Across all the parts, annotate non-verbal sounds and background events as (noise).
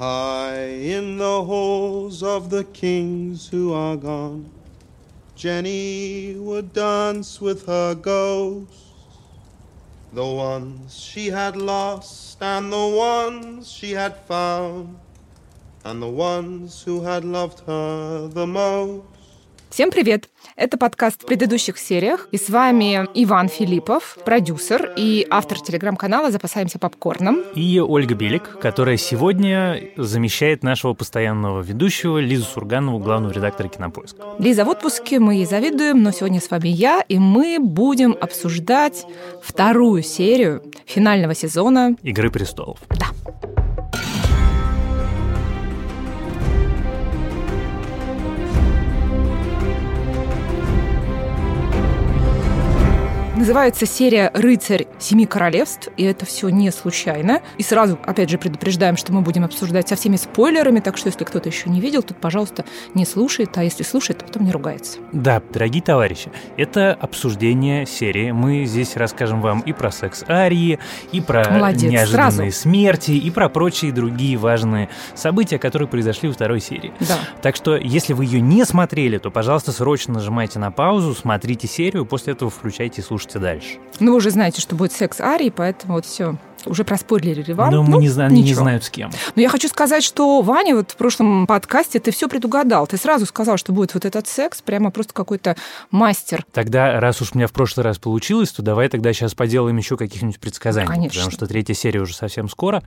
High in the halls of the kings who are gone, Jenny would dance with her ghosts. The ones she had lost and the ones she had found, and the ones who had loved her the most. Всем привет! Это подкаст в предыдущих сериях. И с вами Иван Филиппов, продюсер и автор телеграм-канала «Запасаемся попкорном». И Ольга Белик, которая сегодня замещает нашего постоянного ведущего Лизу Сурганову, главного редактора «Кинопоиска». Лиза в отпуске, мы ей завидуем, но сегодня с вами я, и мы будем обсуждать вторую серию финального сезона «Игры престолов». Да. Называется серия «Рыцарь Семи Королевств», и это все не случайно. И сразу, опять же, предупреждаем, что мы будем обсуждать со всеми спойлерами, так что если кто-то еще не видел, тут, пожалуйста, не слушает, а если слушает, то потом не ругается. Да, дорогие товарищи, это обсуждение серии. Мы здесь расскажем вам и про секс Арии, и про Молодец, неожиданные сразу. смерти, и про прочие другие важные события, которые произошли во второй серии. Да. Так что, если вы ее не смотрели, то, пожалуйста, срочно нажимайте на паузу, смотрите серию, после этого включайте и слушайте дальше. Ну, вы уже знаете, что будет секс Арии, поэтому вот все. Уже проспойлерили вам. Но мы Ну, не знаем, не знают с кем. Но я хочу сказать, что Ваня вот в прошлом подкасте ты все предугадал. Ты сразу сказал, что будет вот этот секс, прямо просто какой-то мастер. Тогда, раз уж у меня в прошлый раз получилось, то давай тогда сейчас поделаем еще каких-нибудь предсказаний. Конечно. Потому что третья серия уже совсем скоро.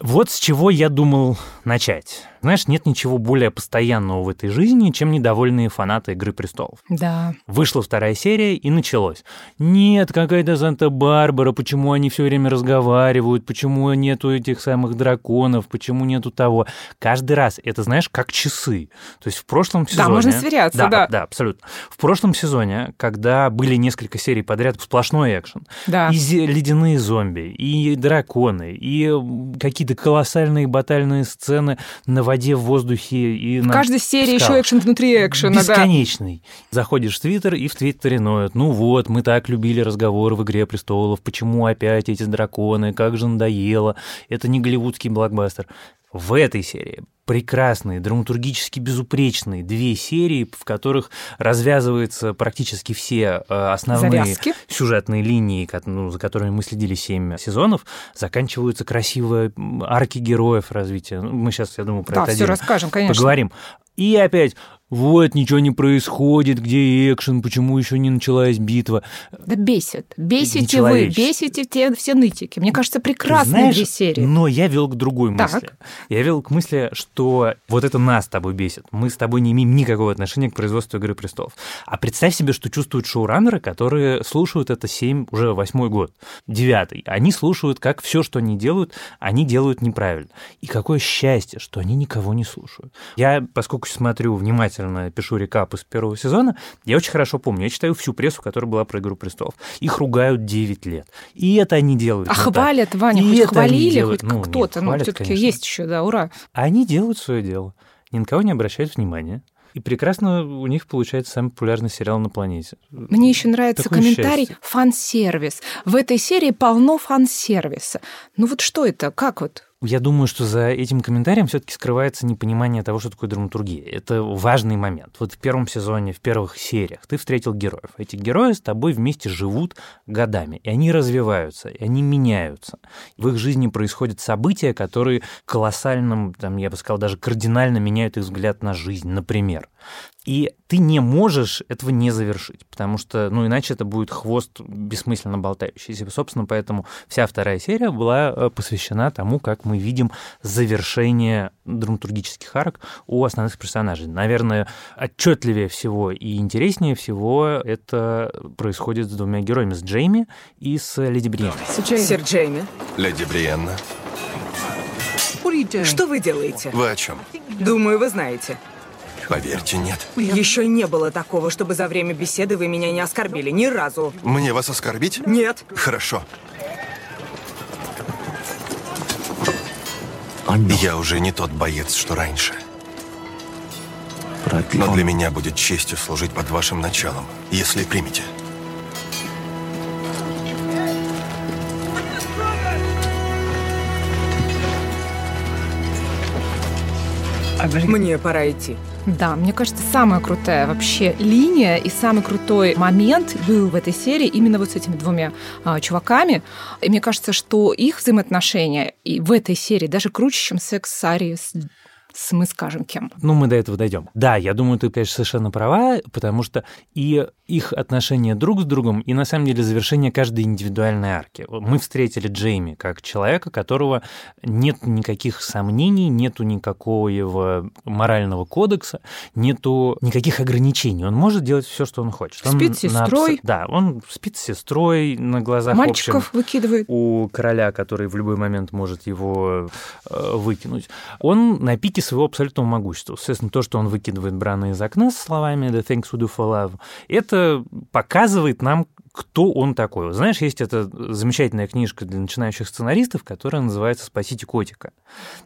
Вот с чего я думал начать. Знаешь, нет ничего более постоянного в этой жизни, чем недовольные фанаты «Игры престолов». Да. Вышла вторая серия, и началось. Нет, какая-то Санта-Барбара, почему они все время разговаривают, почему нету этих самых драконов, почему нету того. Каждый раз это, знаешь, как часы. То есть в прошлом сезоне... можно сверяться, да. Да, абсолютно. В прошлом сезоне, когда были несколько серий подряд, сплошной экшен, Да. и ледяные зомби, и драконы, и какие-то колоссальные батальные сцены на воде, в воздухе и В на каждой серии еще скалах. экшен внутри экшена, да. Бесконечный. Заходишь в Твиттер, и в Твиттере ноют. Ну вот, мы так любили разговоры в «Игре престолов», почему опять эти драконы, как же надоело, это не голливудский блокбастер. В этой серии прекрасные, драматургически безупречные две серии, в которых развязываются практически все э, основные Завязки. сюжетные линии, ну, за которыми мы следили 7 сезонов, заканчиваются красиво м, арки героев развития. Ну, Мы сейчас, я думаю, про Да, это все расскажем, конечно. поговорим. И опять, вот, ничего не происходит, где экшен, почему еще не началась битва. Да бесит. Бесите вы, бесите те все нытики. Мне кажется, прекрасные знаешь, две серии. Но я вел к другой Так. мысли. Я вел к мысли, что вот это нас с тобой бесит. Мы с тобой не имеем никакого отношения к производству «Игры престолов». А представь себе, что чувствуют шоураннеры, которые слушают это 7, уже восьмой год, девятый. Они слушают, как все, что они делают, они делают неправильно. И какое счастье, что они никого не слушают. Я, поскольку смотрю внимательно, пишу рекап из первого сезона, я очень хорошо помню. Я читаю всю прессу, которая была про «Игру престолов». Их ругают 9 лет. И это они делают. А хвалят, Ваня, И хоть хвалили, делают. хоть Ну, кто-то. Ну, все-таки есть еще, да, ура. Они делают свое дело, ни на кого не обращают внимания. И прекрасно у них получается самый популярный сериал на планете. Мне еще нравится Такое комментарий счастье. фан-сервис. В этой серии полно фан-сервиса. Ну вот что это? Как вот? Я думаю, что за этим комментарием все-таки скрывается непонимание того, что такое драматургия. Это важный момент. Вот в первом сезоне, в первых сериях ты встретил героев. Эти герои с тобой вместе живут годами, и они развиваются, и они меняются. В их жизни происходят события, которые колоссальным, там, я бы сказал, даже кардинально меняют их взгляд на жизнь, например. И ты не можешь этого не завершить, потому что, ну, иначе это будет хвост бессмысленно болтающийся. Собственно, поэтому вся вторая серия была э, посвящена тому, как мы видим завершение драматургических арок у основных персонажей. Наверное, отчетливее всего и интереснее всего это происходит с двумя героями, с Джейми и с Леди Бриен. Сэр Джейми, Леди Бриенна, что вы делаете? вы о чем? Думаю, вы знаете. Поверьте, нет. Еще не было такого, чтобы за время беседы вы меня не оскорбили ни разу. Мне вас оскорбить? Нет. Хорошо. Я уже не тот боец, что раньше. Но для меня будет честью служить под вашим началом, если примете. Мне пора идти. Да, мне кажется, самая крутая вообще линия и самый крутой момент был в этой серии именно вот с этими двумя а, чуваками. И мне кажется, что их взаимоотношения и в этой серии даже круче, чем секс с Ари с с мы скажем кем. Ну, мы до этого дойдем. Да, я думаю, ты, конечно, совершенно права, потому что и их отношения друг с другом, и на самом деле завершение каждой индивидуальной арки. Мы встретили Джейми как человека, которого нет никаких сомнений, нету никакого морального кодекса, нету никаких ограничений. Он может делать все, что он хочет. Спит он с сестрой. На... Да, он спит с сестрой на глазах Мальчиков общем, выкидывает. У короля, который в любой момент может его э, выкинуть. Он на пике своего абсолютного могущества. Соответственно, то, что он выкидывает Брана из окна с словами «The thanks we do for love», это показывает нам, кто он такой. Знаешь, есть эта замечательная книжка для начинающих сценаристов, которая называется «Спасите котика».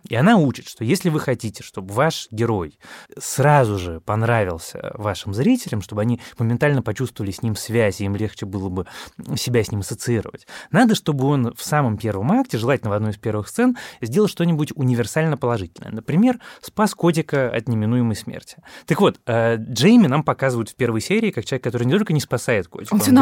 И она учит, что если вы хотите, чтобы ваш герой сразу же понравился вашим зрителям, чтобы они моментально почувствовали с ним связь, и им легче было бы себя с ним ассоциировать, надо, чтобы он в самом первом акте, желательно в одной из первых сцен, сделал что-нибудь универсально положительное. Например, спас котика от неминуемой смерти. Так вот, э, Джейми нам показывают в первой серии как человек, который не только не спасает котика, он, он все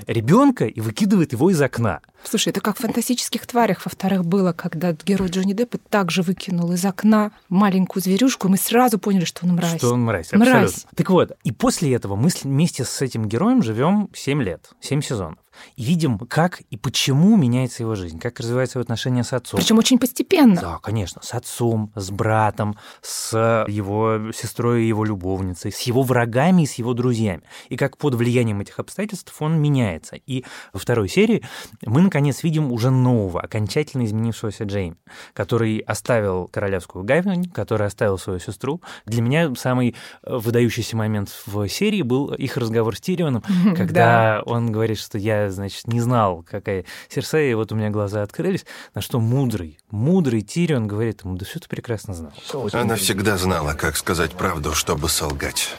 наоборот. ребенка и выкидывает его из окна. Слушай, это как в фантастических тварях, во-вторых, было, когда герой Джонни Деппа также выкинул из окна маленькую зверюшку, и мы сразу поняли, что он мразь. Что он мразь, Мразь. абсолютно. Так вот, и после этого мы вместе с этим героем живем 7 лет, 7 сезонов. И видим, как и почему меняется его жизнь, как развиваются его отношения с отцом. Причем очень постепенно. Да, конечно, с отцом, с братом, с его сестрой и его любовницей, с его врагами и с его друзьями. И как под влиянием этих обстоятельств он меняется. И во второй серии мы, наконец, видим уже нового, окончательно изменившегося Джейми, который оставил королевскую гавань, который оставил свою сестру. Для меня самый э, выдающийся момент в серии был их разговор с Тирионом, (laughs) когда он говорит, что я, значит, не знал, какая Серсея, и вот у меня глаза открылись, на что мудрый, мудрый Тирион говорит ему, да все ты прекрасно знал. Она всегда знала, как сказать правду, чтобы солгать.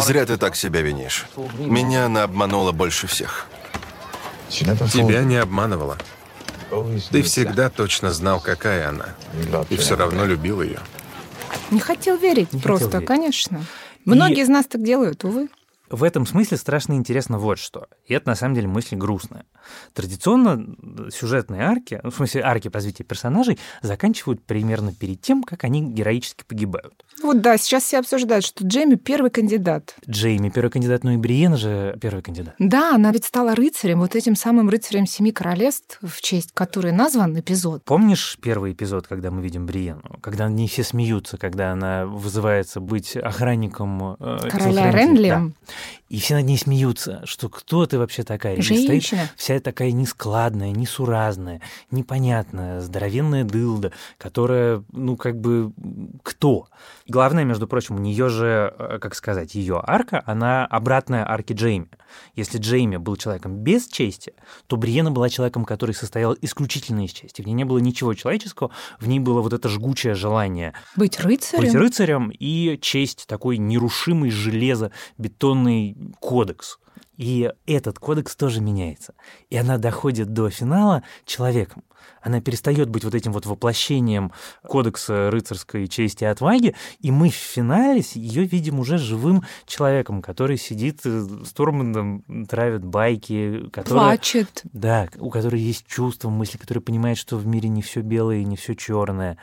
Зря ты так себя винишь. Меня она обманула больше всех. Тебя не обманывала. Ты всегда точно знал, какая она. И все равно любил ее. Не хотел верить Не просто, хотел верить. конечно. Многие из нас так делают, увы. В этом смысле страшно интересно вот что. И это на самом деле мысль грустная. Традиционно сюжетные арки, ну, в смысле арки по развитию персонажей, заканчивают примерно перед тем, как они героически погибают. Вот да, сейчас все обсуждают, что Джейми первый кандидат. Джейми первый кандидат, ну и Бриена же первый кандидат. Да, она ведь стала рыцарем, вот этим самым рыцарем Семи Королевств, в честь которой назван эпизод. Помнишь первый эпизод, когда мы видим Бриену? Когда они все смеются, когда она вызывается быть охранником э, Короля? Ренли. Да. И все над ней смеются, что кто ты вообще такая? И стоит Женщина. вся такая нескладная, несуразная, непонятная, здоровенная дылда, которая, ну, как бы, кто? Главное, между прочим, у нее же, э, как сказать, ее арка, она обратная арке Джейми. Если Джейми был человеком без чести, то Бриена была человеком, который состоял исключительно из чести. В ней не было ничего человеческого, в ней было вот это жгучее желание Быть рыцарем. быть рыцарем и честь такой нерушимый железобетонный кодекс. И этот кодекс тоже меняется. И она доходит до финала человеком. Она перестает быть вот этим вот воплощением кодекса рыцарской чести и отваги, и мы в финале ее видим уже живым человеком, который сидит э, с Тормандом, травит байки, который... Плачет. Да, у которой есть чувства, мысли, который понимает, что в мире не все белое и не все черное.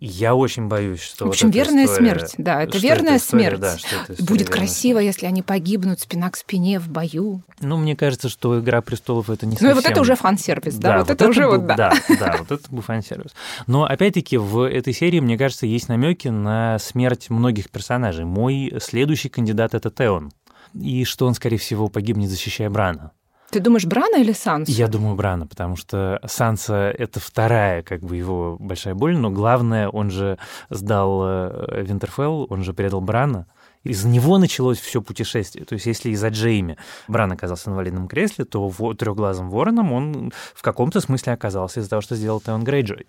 И я очень боюсь, что В вот общем, эта верная история- смерть. Да, это верная история, смерть. да, история Будет верная красиво, если они погибнут спина к спине в бою. Ну, мне кажется, что «Игра престолов» — это не Ну совсем... и вот это уже фан-сервис, да? вот, это, уже был- вот да. Да, (laughs) да, вот это был фан-сервис. Но, опять-таки, в этой серии, мне кажется, есть намеки на смерть многих персонажей. Мой следующий кандидат — это Теон. И что он, скорее всего, погибнет, защищая Брана. Ты думаешь, Брана или Санс? Я думаю, Брана, потому что Санса — это вторая, как бы, его большая боль, но главное, он же сдал э, Винтерфелл, он же предал Брана, из-за него началось все путешествие. То есть, если из-за Джейми Бран оказался в инвалидном кресле, то трехглазым вороном он в каком-то смысле оказался из-за того, что сделал Теон Грейджой.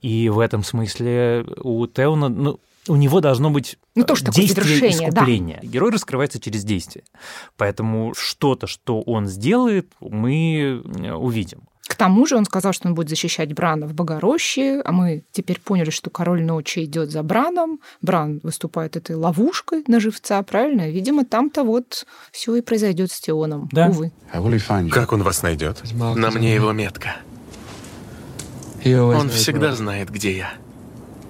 И в этом смысле у Теона, ну, у него должно быть Ну, тоже такое действие завершение, да. искупления. Герой раскрывается через действие. Поэтому что-то, что он сделает, мы э, увидим. К тому же он сказал, что он будет защищать Брана в Богороще, а мы теперь поняли, что король ночи идет за Браном. Бран выступает этой ловушкой на живца, правильно? Видимо, там-то вот все и произойдет с Теоном. Да. Увы. Как он вас найдет? На мне его метка. Он всегда знает, где я.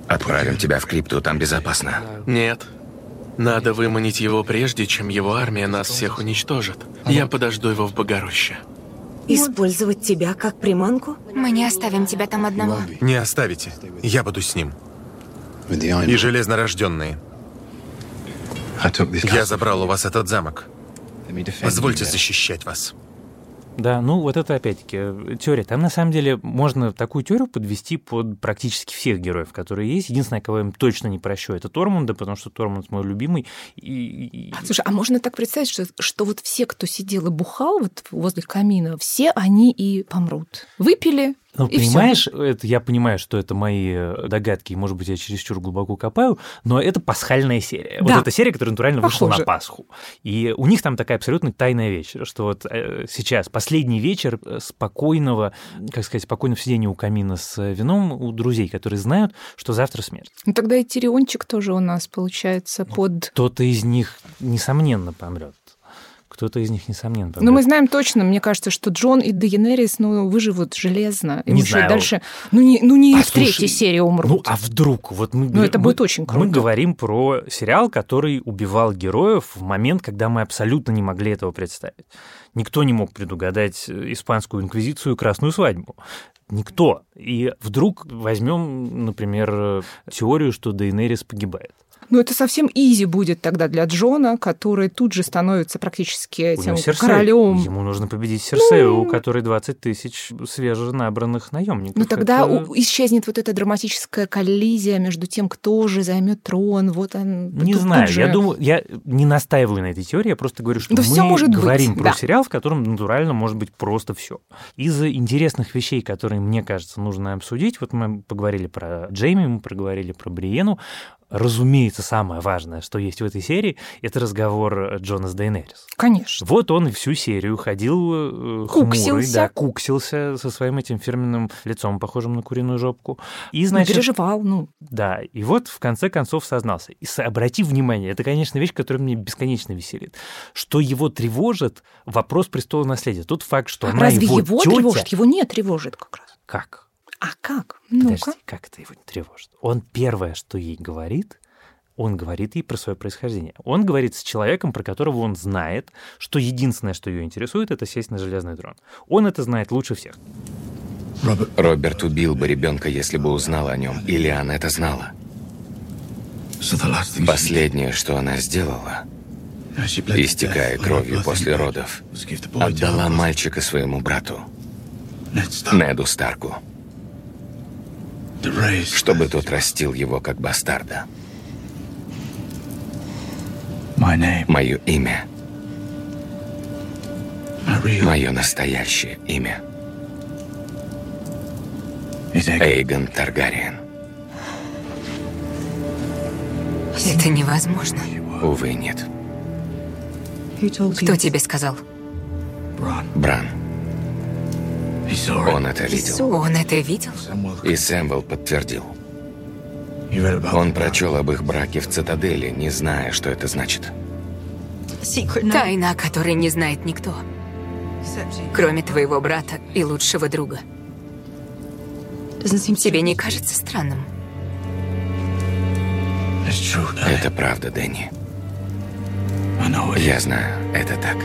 Отправим тебя в крипту, там безопасно. Нет. Надо выманить его прежде, чем его армия нас всех уничтожит. Я подожду его в Богороще. Использовать тебя как приманку? Мы не оставим тебя там одного. Не оставите. Я буду с ним. И железнорожденные. Я забрал у вас этот замок. Позвольте защищать вас. Да, ну вот это опять-таки теория. Там на самом деле можно такую теорию подвести под практически всех героев, которые есть. Единственное, кого я им точно не прощу, это Тормунда, потому что Тормунд мой любимый. И... Слушай, а можно так представить, что, что вот все, кто сидел и бухал вот возле камина, все они и помрут. Выпили, ну, и понимаешь, всё. это, я понимаю, что это мои э, догадки, может быть, я чересчур глубоко копаю, но это пасхальная серия. Вот Да. эта серия, которая натурально вышла Похоже. на Пасху. И у них там такая абсолютно тайная вещь, что вот э, сейчас последний вечер э, спокойного, как сказать, спокойного сидения у камина с вином у друзей, которые знают, что завтра смерть. Ну тогда и Тириончик тоже у нас получается под... Кто-то из них, несомненно, помрет. Кто-то из них, несомненно, помрет. Ну, мы знаем точно, мне кажется, что Джон и Дейенерис, ну, выживут железно. И Не знаю. дальше... Ну, не, ну, не А, в третьей слушай, серии умрут. Ну, а вдруг? Вот мы, Ну, это мы- будет очень Мы круто. говорим про сериал, который убивал героев в момент, когда мы абсолютно не могли этого представить. Никто не мог предугадать э, испанскую инквизицию и красную свадьбу. Никто. И вдруг возьмем, например, э, теорию, что Дейнерис погибает. Ну, это совсем изи будет тогда для Джона, который тут же становится практически У этим королем. Ему нужно победить Серсею, у которой 20 тысяч свеженабранных наемников. Ну, тогда Это- исчезнет вот эта драматическая коллизия между тем, кто же займет трон. Вот он. Не тут- знаю, тут же- я думаю, я не настаиваю на этой теории, я просто говорю, что Да мы всё может быть, говорим про да. сериал, в котором натурально может быть просто все. Из интересных вещей, которые, мне кажется, нужно обсудить, вот мы поговорили про Джейми, мы проговорили про Бриену, Разумеется, самое важное, что есть в этой серии, это разговор Джона с Дейнерис. Конечно. Вот он всю серию ходил э, хмурый, Куксился. да, куксился со своим этим фирменным лицом, похожим на куриную жопку. И, Ну, значит, переживал, ну. да, и вот в конце концов сознался. И обрати внимание, это, конечно, вещь, которая мне бесконечно веселит, что его тревожит вопрос престола наследия. Тот факт, что она Разве его, его тётя- тревожит? Его не тревожит как раз. Как? А как? Ну-ка. Подожди, как это его не тревожит? Он первое, что ей говорит, он говорит ей про свое происхождение. Он говорит с человеком, про которого он знает, что единственное, что ее интересует, это сесть на железный трон. Он это знает лучше всех. Роберт убил бы ребенка, если бы узнал о нем. Или она это знала. Последнее, что она сделала, истекая кровью после родов, отдала мальчика своему брату, Неду Старку, чтобы тот растил его как бастарда. Мое имя, мое настоящее имя. Эйгон Таргариен. Это невозможно. Увы, нет. Кто тебе сказал? Бран. Он это видел. Он это видел? И Сэмвелл подтвердил. Он прочел об их браке в цитадели, не зная, что это значит. Тайна, о которой не знает никто. Кроме твоего брата и лучшего друга. Тебе не кажется странным? Это правда, Дэнни. Я знаю, это так.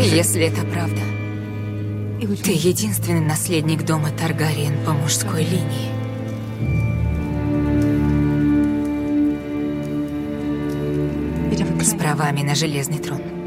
Если это правда, ты единственный наследник дома Таргариен по мужской линии. С правами на железный трон.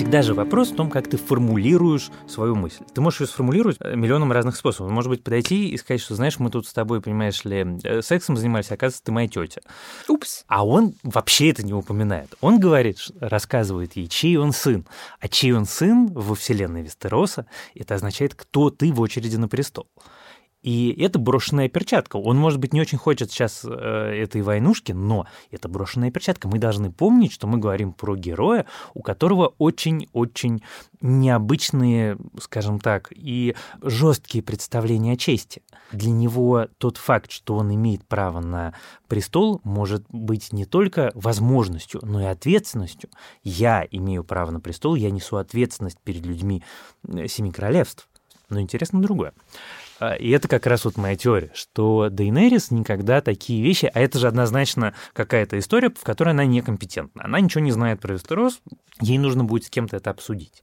Всегда же вопрос в том, как ты формулируешь свою мысль. Ты можешь ее сформулировать э, миллионом разных способов. Может быть, подойти и сказать, что, знаешь, мы тут с тобой, понимаешь ли, э, сексом занимались, а оказывается, ты моя тетя. Упс. А он вообще это не упоминает. Он говорит, рассказывает ей, чей он сын. А чей он сын во вселенной Вестероса, это означает, кто ты в очереди на престол. И это брошенная перчатка. Он, может быть, не очень хочет сейчас э, этой войнушки, но это брошенная перчатка. Мы должны помнить, что мы говорим про героя, у которого очень-очень необычные, скажем так, и жесткие представления о чести. Для него тот факт, что он имеет право на престол, может быть не только возможностью, но и ответственностью. Я имею право на престол, я несу ответственность перед людьми э, Семи Королевств. Но интересно другое. А, и это как раз вот моя теория, что Дейнерис никогда такие вещи, а это же однозначно какая-то история, в которой она некомпетентна. Она ничего не знает про Вестерос, ей нужно будет с кем-то это обсудить.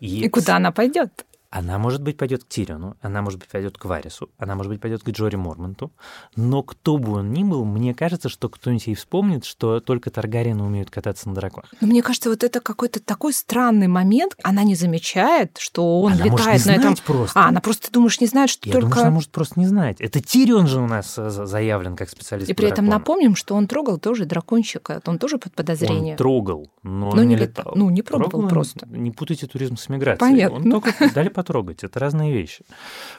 И, и куда она пойдет? Она, может быть, пойдет к Тириону, она, может быть, пойдет к Варису, она, может быть, пойдет к Джори Мормонту. Но кто бы он ни был, мне кажется, что кто-нибудь ей вспомнит, что только Таргариены умеют кататься на драконах. Но мне кажется, вот это какой-то такой странный момент. Она не замечает, что он она летает может не на этом. Просто. А, она просто, ты думаешь, не знает, что Я только. Думаю, что она может просто не знать. Это Тирион же у нас э, заявлен как специалист. И при этом драконам. напомним, что он трогал тоже дракончика. Он тоже под подозрением. Он трогал, но, но не летал. летал. Ну, не пробовал трогал, просто. Не путайте туризм с миграцией. Понятно. Он только (laughs) дали потрогать. Это разные вещи.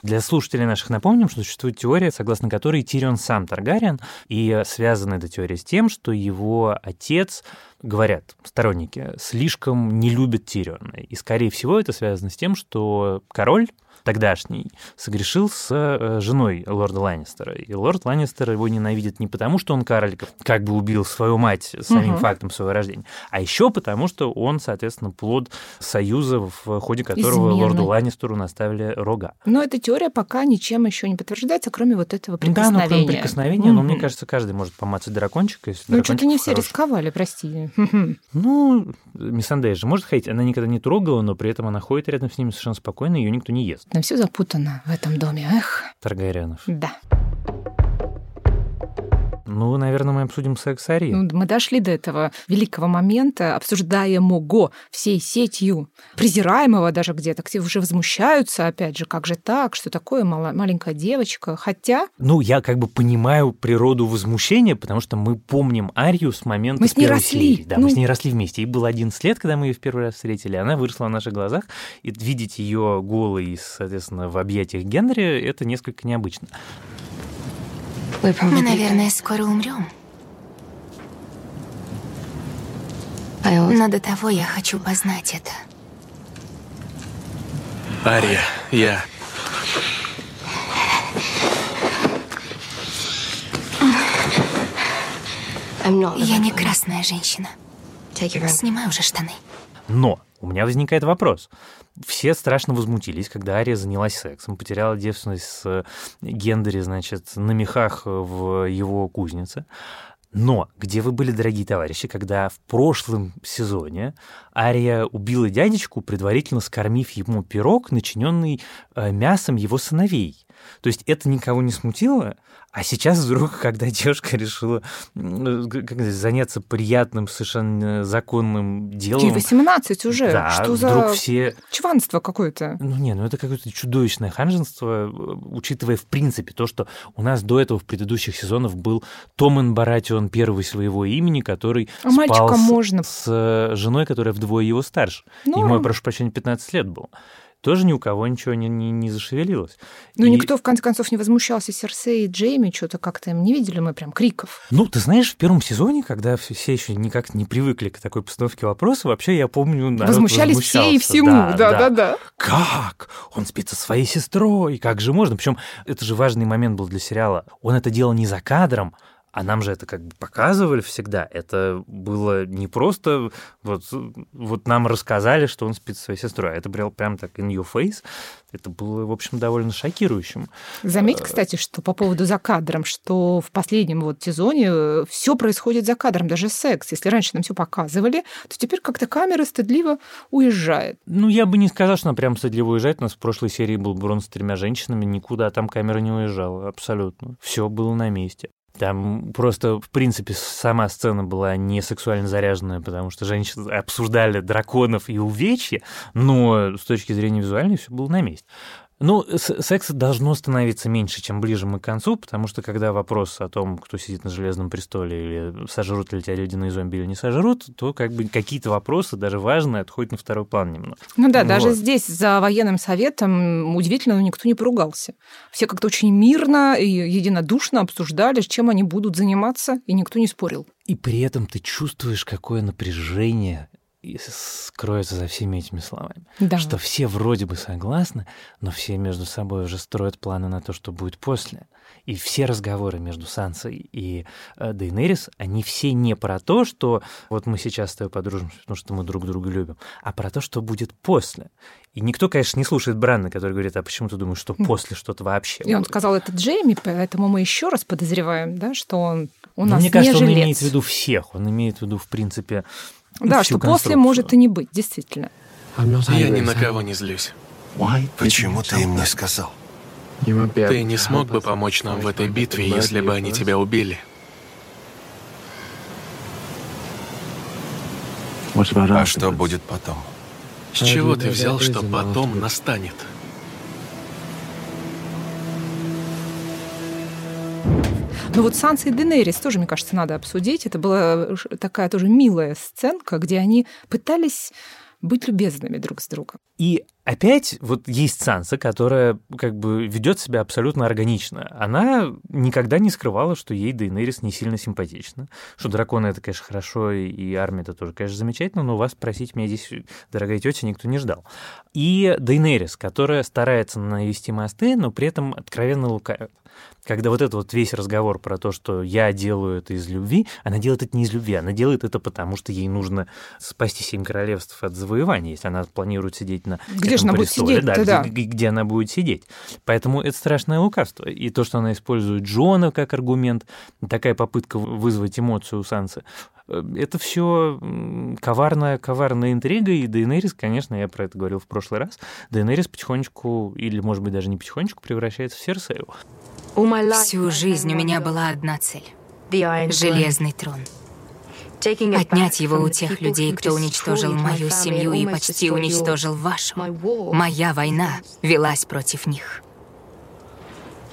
Для слушателей наших напомним, что существует теория, согласно которой Тирион сам Таргариен, и связана эта теория с тем, что его отец говорят сторонники, слишком не любит Тириона. И, скорее всего, это связано с тем, что король тогдашний, согрешил с э, женой лорда Ланнистера. И лорд Ланнистер его ненавидит не потому, что он Карликов как бы убил свою мать самим угу. фактом своего рождения, а еще потому, что он, соответственно, плод союза, в ходе которого Измены. лорду Ланнистеру наставили рога. Но эта теория пока ничем еще не подтверждается, кроме вот этого прикосновения. Да, ну, кроме прикосновения, угу. но мне кажется, каждый может помацать дракончика. Если ну, что-то не все хороший. рисковали, прости. Ну, Миссандея же может ходить, она никогда не трогала, но при этом она ходит рядом с ними совершенно спокойно, ее никто не ест. Там все запутано в этом доме, эх. Таргариенов. Да. Ну, наверное, мы обсудим секс Арии. Ну, мы дошли до этого великого момента, обсуждаемого всей сетью, презираемого даже где-то, где уже возмущаются, опять же, как же так, что такое мал- маленькая девочка, хотя... Ну, я как бы понимаю природу возмущения, потому что мы помним Арию с момента Мы с ней первой росли. серии. Да, ну... мы с ней росли вместе. Ей было 11 лет, когда мы ее в первый раз встретили, она выросла на наших глазах, и видеть ее голой, соответственно, в объятиях Генри, это несколько необычно. Мы, наверное, скоро умрем. Но до того я хочу познать это. Ария, я... Я не красная женщина. Снимай уже штаны. Но у меня возникает вопрос. Все страшно возмутились, когда Ария занялась сексом, потеряла девственность с Гендери, значит, на мехах в его кузнице. Но где вы были, дорогие товарищи, когда в прошлом сезоне Ария убила дядечку, предварительно скормив ему пирог, начиненный э, мясом его сыновей? То есть это никого не смутило? А сейчас вдруг, когда девушка решила как заняться приятным, совершенно законным делом... Ей 18 уже. Да, Что вдруг за все... чванство какое-то? Ну не, ну это какое-то чудовищное ханженство, учитывая в принципе то, что у нас до этого в предыдущих сезонах был Томен Баратион первый своего имени, который а спал с, можно. с женой, которая вдвое его старше. Ну... Ему, я прошу прощения, 15 лет был тоже ни у кого ничего не, не, не зашевелилось. Ну, и... никто, в конце концов, не возмущался Серсей и Джейми, что-то как-то им не видели мы прям криков. Ну, ты знаешь, в первом сезоне, когда все еще никак не привыкли к такой постановке вопроса, вообще, я помню, народ Возмущались все и всему, да-да-да. Как? Он спит со своей сестрой, как же можно? Причем это же важный момент был для сериала. Он это делал не за кадром, а нам же это как бы показывали всегда. Это было не просто вот, вот нам рассказали, что он спит со своей сестрой, а это было прям так in your face. Это было, в общем, довольно шокирующим. Заметь, кстати, что по поводу за кадром, что в последнем вот сезоне э, все происходит за кадром, даже секс. Если раньше нам все показывали, то теперь как-то камера стыдливо уезжает. Ну, я бы не сказал, что она прям стыдливо уезжает. У нас в прошлой серии был Брон с тремя женщинами, никуда там камера не уезжала, абсолютно. Все было на месте. Там просто, в принципе, сама сцена была не сексуально заряженная, потому что женщины обсуждали драконов и увечья, но с точки зрения визуальной все было на месте. Ну, секса должно становиться меньше, чем ближе мы к концу, потому что когда вопрос о том, кто сидит на Железном престоле, или сожрут ли тебя ледяные зомби или не сожрут, то как бы какие-то вопросы, даже важные, отходят на второй план немного. Ну да, вот. даже здесь за военным советом удивительно, но никто не поругался. Все как-то очень мирно и единодушно обсуждали, чем они будут заниматься, и никто не спорил. И при этом ты чувствуешь, какое напряжение скроется за всеми этими словами. Да. Что все вроде бы согласны, но все между собой уже строят планы на то, что будет после. И все разговоры между Сансой и э, Дейнерис, они все не про то, что вот мы сейчас с тобой подружимся, потому что мы друг друга любим, а про то, что будет после. И никто, конечно, не слушает Бранна, который говорит, а почему ты думаешь, что после что-то вообще? И он сказал это Джейми, поэтому мы еще раз подозреваем, да, что он у ну, нас Мне кажется, он имеет в виду всех. Он имеет в виду, в принципе, да, что после может и не быть, действительно. Я ни на кого не злюсь. Почему ты им не сказал? Ты не смог бы помочь нам в этой битве, если бы они тебя убили. А что будет потом? С чего ты взял, что потом настанет? Ну вот Санса и Денерис тоже, мне кажется, надо обсудить. Это была такая тоже милая сценка, где они пытались быть любезными друг с другом. И опять вот есть Санса, которая как бы ведет себя абсолютно органично. Она никогда не скрывала, что ей Дейнерис не сильно симпатична. Что драконы это, конечно, хорошо, и армия это тоже, конечно, замечательно, но вас просить меня здесь, дорогая тетя, никто не ждал. И Дейнерис, которая старается навести мосты, но при этом откровенно лукавит когда вот этот вот весь разговор про то, что я делаю это из любви, она делает это не из любви, она делает это потому, что ей нужно спасти семь королевств от завоевания, если она планирует сидеть на где же она престоле, будет сидеть да, где, где она будет сидеть. Поэтому это страшное лукавство. И то, что она использует Джона как аргумент, такая попытка вызвать эмоцию у Сансы, э, это все коварная, коварная интрига, и Дейнерис, конечно, я про это говорил в прошлый раз, Дейнерис потихонечку, или, может быть, даже не потихонечку, превращается в Серсею. Всю жизнь у меня была одна цель — Железный трон. Отнять его у тех людей, кто уничтожил мою семью и почти уничтожил вашу. Моя война велась против них.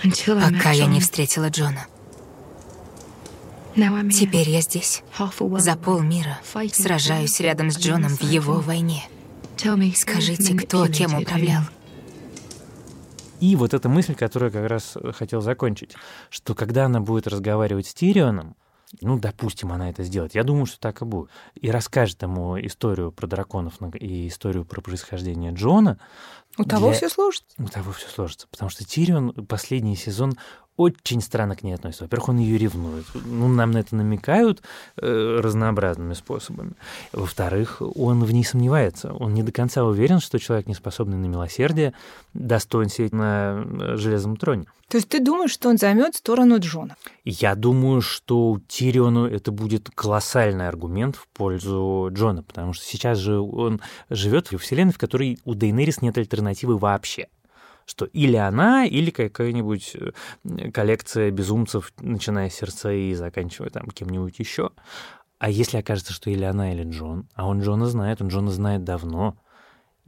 Пока я не встретила Джона. Теперь я здесь, за полмира, сражаюсь рядом с Джоном в его войне. Скажите, кто кем управлял? И вот эта мысль, которую я как раз хотел закончить, что когда она будет разговаривать с Тирионом, ну, допустим, она это сделает. Я думаю, что так и будет. И расскажет ему историю про драконов и историю про происхождение Джона. У для... того все сложится. У того все сложится. Потому что Тирион последний сезон очень странно к ней относится. Во-первых, он ее ревнует. Ну, нам на это намекают э, разнообразными способами. Во-вторых, он в ней сомневается. Он не до конца уверен, что человек, не способный на милосердие, достоин сидеть на э, железном троне. То есть ты думаешь, что он займет сторону Джона? Я думаю, что Тириону это будет колоссальный аргумент в пользу Джона, потому что сейчас же он живет в вселенной, в которой у Дейнерис нет альтернативы вообще что или она, или какая-нибудь э, коллекция безумцев, начиная с сердца и заканчивая там кем-нибудь еще. А если окажется, что или она, или Джон, а он Джона знает, он Джона знает давно,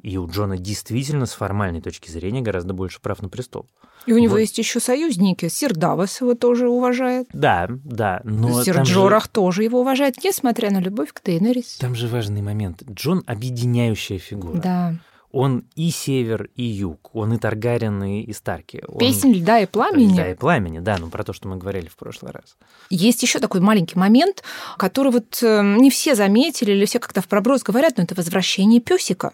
и у Джона действительно с формальной точки зрения гораздо больше прав на престол. И у него вот. есть еще союзники. Сир Давос его тоже уважает. Да, да. Но Сир Джорах же... тоже его уважает, несмотря на любовь к Тейнерис. Там же важный момент. Джон — объединяющая фигура. Да он и север, и юг, он и Таргарин, и, Старки. Он... Песнь льда и пламени. Льда и пламени, да, ну про то, что мы говорили в прошлый раз. Есть еще такой маленький момент, который вот э, не все заметили, или все как-то в проброс говорят, но это возвращение песика.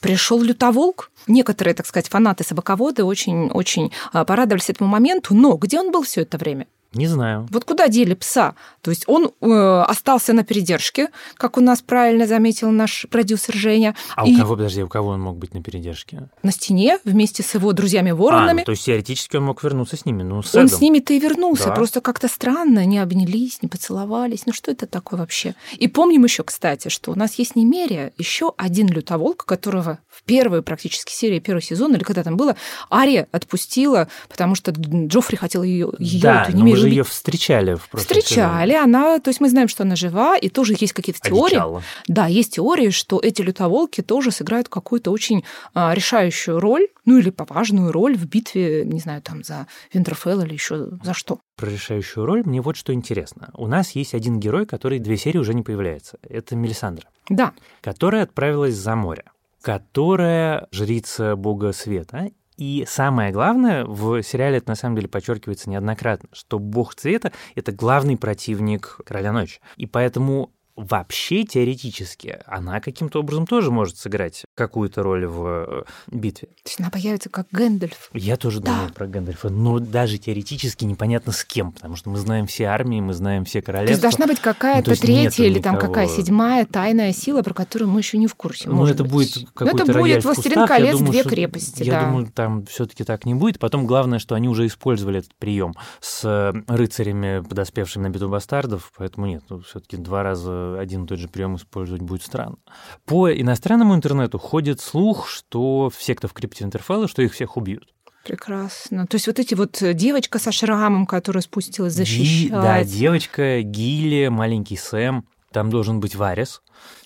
Пришел лютоволк. Некоторые, так сказать, фанаты собаководы очень-очень э, порадовались этому моменту, но где он был все это время? Не знаю. Вот куда дели пса? То есть он э, остался на передержке, как у нас правильно заметил наш продюсер Женя. А и... у кого, подожди, у кого он мог быть на передержке? На стене вместе с его друзьями-воронами. А, ну, то есть теоретически он мог вернуться с ними, ну, с Он с ними-то и вернулся, да. просто как-то странно, не обнялись, не поцеловались. Ну что это такое вообще? И помним еще, кстати, что у нас есть Немерия, еще один лютоволк, которого в первой практически серии первого сезона, или когда там было, Ария отпустила, потому что Джоффри хотел ее, ее да, эту Немерию же ее встречали в прошлом Встречали, сезоне. она, то есть мы знаем, что она жива, и тоже есть какие-то теории. Одичала. Да, есть теории, что эти лютоволки тоже сыграют какую-то очень а, решающую роль, ну или поважную роль в битве, не знаю, там за Винтерфелл или еще за что. Про решающую роль мне вот что интересно. У нас есть один герой, который две серии уже не появляется. Это Мелисандра, Да, которая отправилась за море, которая жрица бога света. И самое главное, в сериале это на самом деле подчеркивается неоднократно, что бог цвета — это главный противник короля ночи. И поэтому вообще теоретически она каким-то образом тоже может сыграть какую-то роль в э, битве. то есть она появится как Гэндальф. Я тоже Да. думаю про Гэндальфа, но даже теоретически непонятно с кем, потому что мы знаем все армии, мы знаем все То есть королевства. должна быть Ну, то какая-то есть третья или там какая седьмая тайная сила, про которую мы еще не в курсе. Ну, это быть. будет Ну, какой-то это будет «Властелин колец. думаю, Две что- крепости», Я да. думаю, там все-таки так не будет. Потом главное, что они уже использовали этот прием с э, рыцарями, подоспевшими на битву бастардов, поэтому нет, ну, все-таки два раза один и тот же прием использовать будет странно. По иностранному интернету ходит слух, что все, кто в крипте Интерфелла, что их всех убьют. Прекрасно. То есть вот эти вот э, девочка со шрамом, которая спустилась Ги- защищать. да, девочка, Гилли, маленький Сэм. Там должен быть Варис.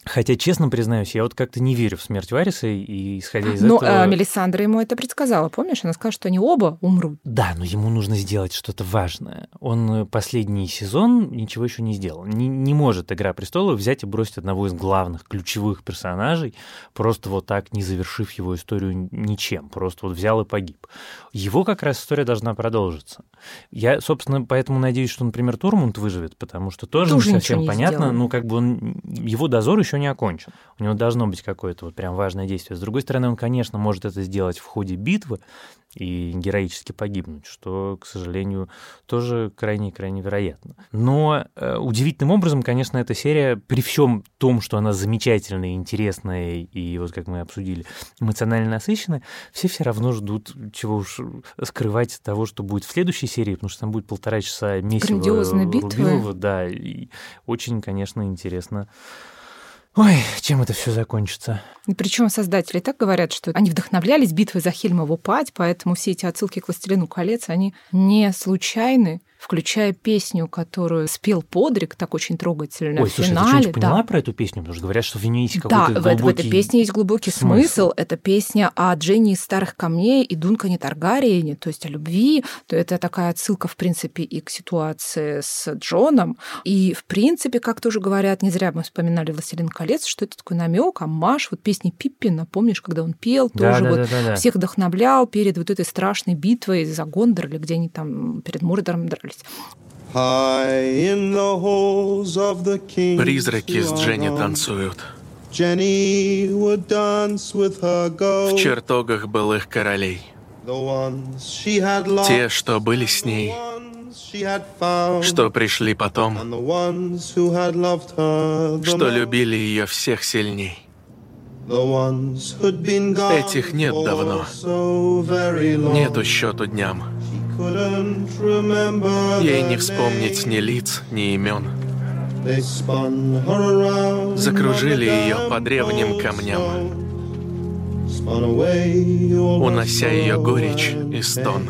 Хотя, честно признаюсь, я вот как-то не верю в смерть Вариса, и исходя из Но этого... э, Мелисандра ему это предсказала, помнишь? Она сказала, что они оба умрут. Да, но ему нужно сделать что-то важное. Он э, последний сезон ничего еще не сделал. Не, не может «Игра престолов» взять и бросить одного из главных, ключевых персонажей, просто вот так, не завершив его историю ничем. Просто вот взял и погиб. Его как раз история должна продолжиться. Я, собственно, поэтому надеюсь, что, например, Тормунд выживет, потому что тоже, Тоже не совсем не понятно, сделал. ну, как бы он, его дозор еще не окончен. У него должно быть какое-то вот прям важное действие. С другой стороны, он, конечно, может это сделать в ходе битвы, и героически погибнуть, что, к сожалению, тоже крайне-крайне вероятно. Но э, удивительным образом, конечно, эта серия, при всем том, что она замечательная, интересная и, вот как мы обсудили, эмоционально насыщенная, все все равно ждут, чего уж скрывать того, что будет в следующей серии, потому что там будет полтора часа месяца Грандиозной битвы. Рубилова, да, и очень, конечно, интересно. Ой, чем это все закончится? Причем создатели так говорят, что они вдохновлялись битвой за Хельмову пать, поэтому все эти отсылки к «Властелину колец», они не случайны, включая песню, которую спел Подрик, так очень трогательно Ой, в слушай, ты финале. что-нибудь да. поняла про эту песню? Потому что говорят, что в ней есть Да, какой-то в, этой- в глубокий этой песне есть глубокий смысл. смысл. Это песня о Дженни из старых камней и Дункане Таргариене, то есть о любви. То это такая отсылка, в принципе, и к ситуации с Джоном. И, в принципе, как тоже говорят, не зря мы вспоминали «Властелин колец», что это такой намек, амаш, вот песни Пиппина, помнишь, когда он пел, Да, тоже да, вот да, да, да. всех вдохновлял перед вот этой страшной битвой за Гондор, или где они там перед Мордором дрались. High in the halls of the king. Призраки с Дженни танцуют. Jenny would dance with her В чертогах былых королей. The ones she had lost. Те, что были с the ней, ones she had found. что пришли потом, And the ones who had loved her the что любили ее всех сильней. The ones who'd been gone Этих нет for давно. so very long. Нету счету дням. Ей не вспомнить ни лиц, ни имен. Закружили ее по древним камням, унося ее горечь и стон.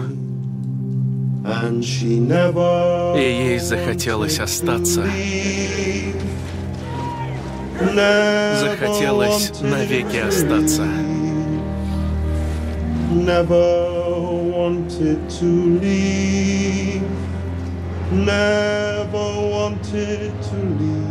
И ей захотелось остаться, захотелось навеки остаться. Never wanted to leave. Never wanted to leave.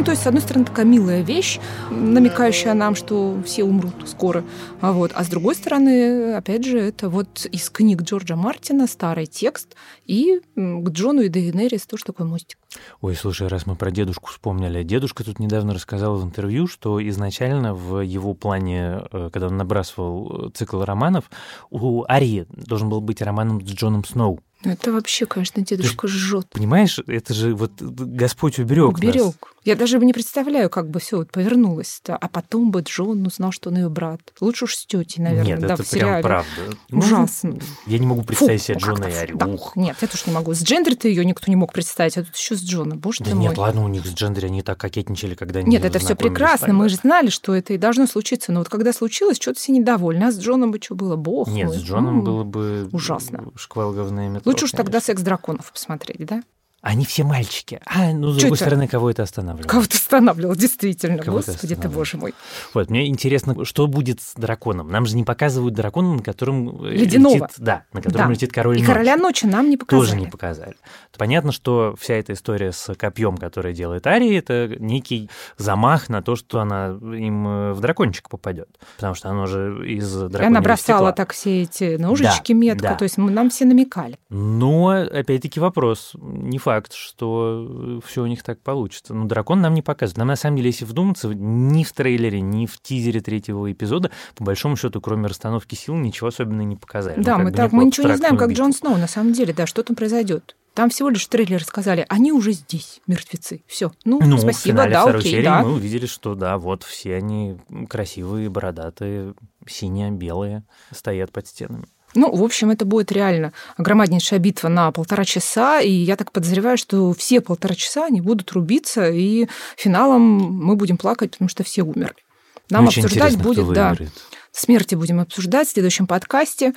Ну, то есть, с одной стороны, такая милая вещь, намекающая нам, что все умрут скоро. А, вот. а с другой стороны, опять же, это вот из книг Джорджа Мартина старый текст, и к Джону и Дейенерис тоже такой мостик. Ой, слушай, раз мы про дедушку вспомнили. Дедушка тут недавно рассказал в интервью, что изначально в его плане, э, когда он набрасывал э, цикл романов, у Арии должен был быть романом с Джоном Сноу. Ну, это вообще, конечно, дедушка жжет. Понимаешь, это же вот Господь уберег, нас. Я даже не представляю, как бы все вот повернулось. -то. А потом бы Джон узнал, что он ее брат. Лучше уж с тетей, наверное, Нет, да, это в прям сериале. правда. Ну, Ужасно. Я не могу представить Фу, себе ну Джона и? Ари. Да. Ух. Нет, я тоже не могу. С Джендер-то ее никто не мог представить, а тут еще с Джоном, боже да ты нет, мой. ладно, у них с Джендери они так кокетничали, когда они Нет, это все прекрасно, мы же знали, что это и должно случиться, но вот когда случилось, что-то все недовольны, а с Джоном бы что было, бог Нет, мой. с Джоном Ну, было бы ужасно. шквал говна и метро, Лучше уж тогда секс драконов посмотреть, да? Они все мальчики. А, ну, с Чё другой это? стороны, кого это останавливает? Кого-то останавливал, действительно. Кого-то Господи ты, боже мой. Вот, мне интересно, что будет с драконом. Нам же не показывают дракона, на котором э, Ледяного. летит... Да, на котором Да. летит король И ночи. короля ночи нам не показали. Тоже не показали. Понятно, что вся эта история с копьем, который делает Ари, это некий замах на то, что она им э, в дракончик попадет. Потому что оно же из И драконьего она бросала стекла. так все эти ножички Да, метко, да. то есть мы- нам все намекали. Но, опять-таки, вопрос. Не факт, что все у них так получится. Но дракон нам не показывает. Нам, на самом деле, если вдуматься, ни в трейлере, ни в тизере третьего эпизода, по большому счету, кроме расстановки сил, ничего особенно не показали. Ну, Да, как мы так, мы ничего не знаем, как Джон Сноу, на самом деле, да, что там произойдет. Там всего лишь в трейлере сказали, они уже здесь, мертвецы. Все. Ну, Ну, в спасибо, финале да, второй окей, серии да. мы увидели, что да, вот все они красивые, бородатые, синие, белые, стоят под стенами. Ну, в общем, это будет реально громаднейшая битва на полтора часа, и я так подозреваю, что все полтора часа они будут рубиться, и финалом мы будем плакать, потому что все умерли. Нам Очень обсуждать будет, да, смерти будем обсуждать в следующем подкасте.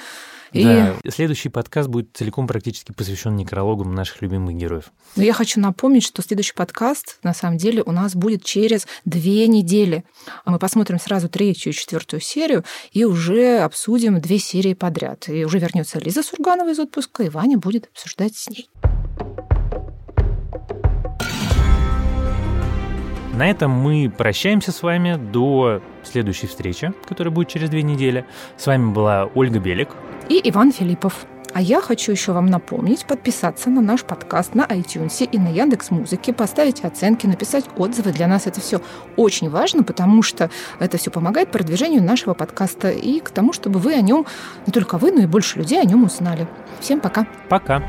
И Да, следующий подкаст будет целиком практически посвящен некрологам наших любимых героев. Но я хочу напомнить, что следующий подкаст, на самом деле, у нас будет через две недели. А Мы посмотрим сразу третью и четвертую серию и уже обсудим две серии подряд. И уже вернется Лиза Сурганова из отпуска, и Ваня будет обсуждать с ней. На этом мы прощаемся с вами до следующей встречи, которая будет через две недели. С вами была Ольга Белик. И Иван Филиппов. А я хочу еще вам напомнить подписаться на наш подкаст на iTunes и на Яндекс Музыке, поставить оценки, написать отзывы. Для нас это все очень важно, потому что это все помогает продвижению нашего подкаста и к тому, чтобы вы о нем, не только вы, но и больше людей о нем узнали. Всем пока. Пока.